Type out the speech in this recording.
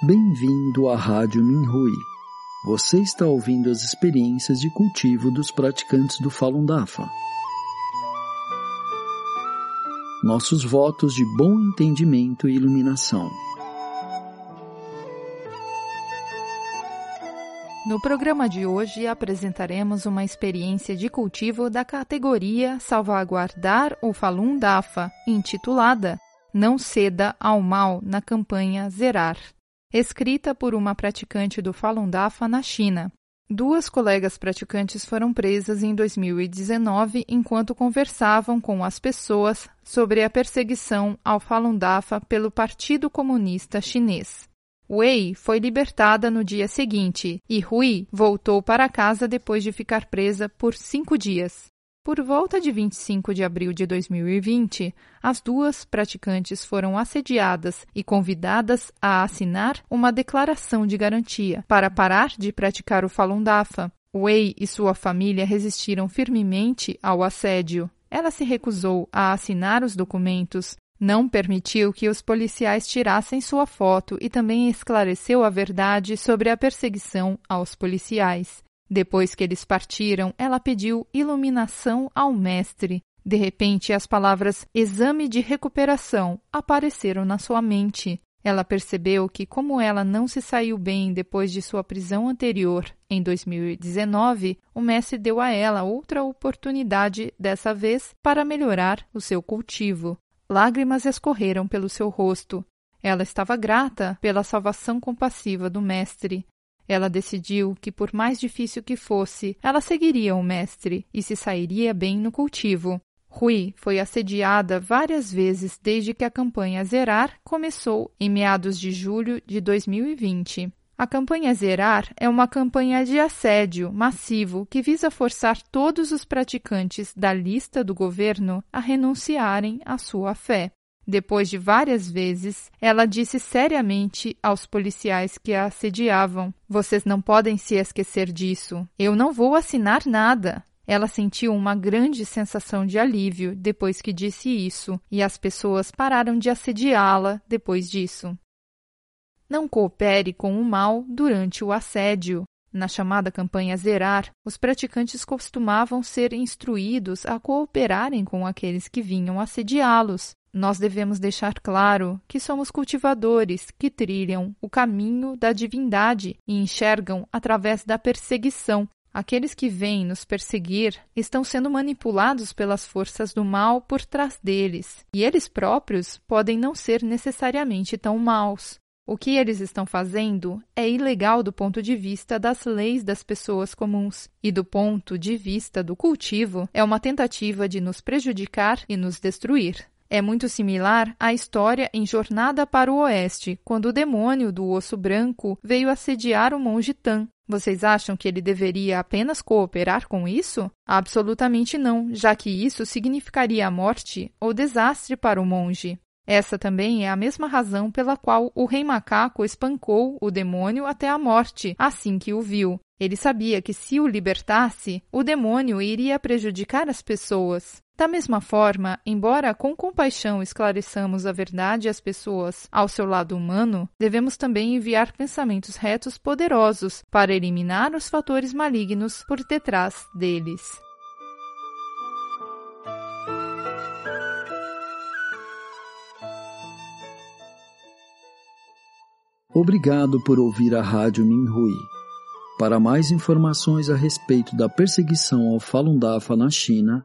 Bem-vindo à Rádio Minhui. Você está ouvindo as experiências de cultivo dos praticantes do Falun Dafa. Nossos votos de bom entendimento e iluminação. No programa de hoje apresentaremos uma experiência de cultivo da categoria Salvaguardar o Falun Dafa, intitulada Não ceda ao mal na campanha Zerar, escrita por uma praticante do Falun Dafa na China. Duas colegas praticantes foram presas em 2019 enquanto conversavam com as pessoas sobre a perseguição ao Falun Dafa pelo Partido Comunista Chinês. Wei foi libertada no dia seguinte e Hui voltou para casa depois de ficar presa por cinco dias. Por volta de 25 de abril de 2020, as duas praticantes foram assediadas e convidadas a assinar uma declaração de garantia para parar de praticar o Falun Dafa. Wei e sua família resistiram firmemente ao assédio. Ela se recusou a assinar os documentos não permitiu que os policiais tirassem sua foto e também esclareceu a verdade sobre a perseguição aos policiais. Depois que eles partiram, ela pediu iluminação ao mestre. De repente, as palavras exame de recuperação apareceram na sua mente. Ela percebeu que, como ela não se saiu bem depois de sua prisão anterior, em 2019, o mestre deu a ela outra oportunidade, dessa vez para melhorar o seu cultivo. Lágrimas escorreram pelo seu rosto. Ela estava grata pela salvação compassiva do Mestre. Ela decidiu que, por mais difícil que fosse, ela seguiria o Mestre e se sairia bem no cultivo. Rui foi assediada várias vezes desde que a campanha Zerar começou em meados de julho de 2020. A campanha Zerar é uma campanha de assédio massivo que visa forçar todos os praticantes da lista do governo a renunciarem à sua fé. Depois de várias vezes, ela disse seriamente aos policiais que a assediavam: Vocês não podem se esquecer disso. Eu não vou assinar nada. Ela sentiu uma grande sensação de alívio depois que disse isso, e as pessoas pararam de assediá-la depois disso. Não coopere com o mal durante o assédio. Na chamada campanha Zerar, os praticantes costumavam ser instruídos a cooperarem com aqueles que vinham assediá-los. Nós devemos deixar claro que somos cultivadores que trilham o caminho da divindade e enxergam através da perseguição. Aqueles que vêm nos perseguir estão sendo manipulados pelas forças do mal por trás deles, e eles próprios podem não ser necessariamente tão maus. O que eles estão fazendo é ilegal do ponto de vista das leis das pessoas comuns, e do ponto de vista do cultivo, é uma tentativa de nos prejudicar e nos destruir. É muito similar à história em Jornada para o Oeste, quando o demônio do osso branco veio assediar o monge Tan. Vocês acham que ele deveria apenas cooperar com isso? Absolutamente não, já que isso significaria a morte ou desastre para o monge. Essa também é a mesma razão pela qual o rei macaco espancou o demônio até a morte, assim que o viu. Ele sabia que se o libertasse, o demônio iria prejudicar as pessoas. Da mesma forma, embora com compaixão esclareçamos a verdade às pessoas ao seu lado humano, devemos também enviar pensamentos retos poderosos para eliminar os fatores malignos por detrás deles. Obrigado por ouvir a Rádio Minhui. Para mais informações a respeito da perseguição ao Falun Dafa na China